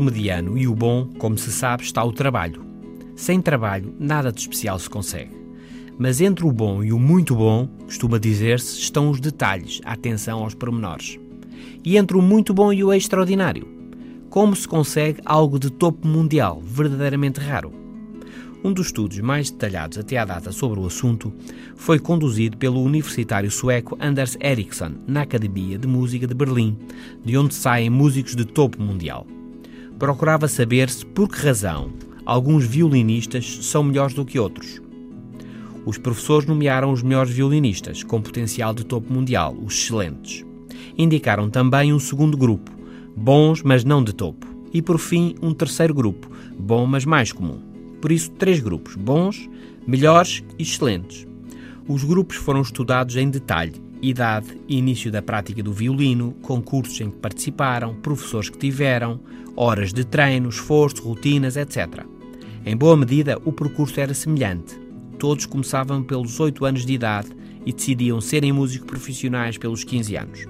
mediano e o bom, como se sabe, está o trabalho. Sem trabalho, nada de especial se consegue. Mas entre o bom e o muito bom, costuma dizer-se, estão os detalhes, a atenção aos pormenores. E entre o muito bom e o extraordinário, como se consegue algo de topo mundial, verdadeiramente raro? Um dos estudos mais detalhados até à data sobre o assunto foi conduzido pelo universitário sueco Anders Ericsson na Academia de Música de Berlim, de onde saem músicos de topo mundial. Procurava saber-se por que razão alguns violinistas são melhores do que outros. Os professores nomearam os melhores violinistas, com potencial de topo mundial, os excelentes. Indicaram também um segundo grupo, bons mas não de topo. E por fim, um terceiro grupo, bom mas mais comum. Por isso, três grupos: bons, melhores e excelentes. Os grupos foram estudados em detalhe: idade, início da prática do violino, concursos em que participaram, professores que tiveram, horas de treino, esforço, rotinas, etc. Em boa medida, o percurso era semelhante. Todos começavam pelos 8 anos de idade e decidiam serem músicos profissionais pelos 15 anos.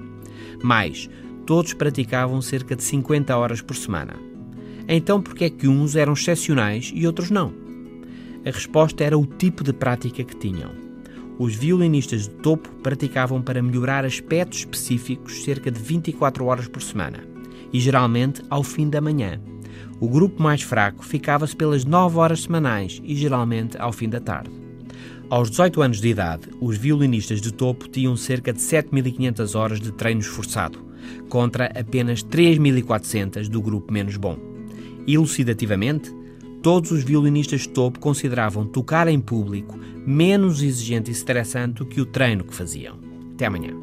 Mais, todos praticavam cerca de 50 horas por semana. Então, por que é que uns eram excepcionais e outros não? A resposta era o tipo de prática que tinham. Os violinistas de topo praticavam para melhorar aspectos específicos cerca de 24 horas por semana, e geralmente ao fim da manhã. O grupo mais fraco ficava-se pelas 9 horas semanais e geralmente ao fim da tarde. Aos 18 anos de idade, os violinistas de topo tinham cerca de 7.500 horas de treino esforçado, contra apenas 3.400 do grupo menos bom. Elucidativamente, todos os violinistas topo consideravam tocar em público menos exigente e estressante do que o treino que faziam. Até amanhã.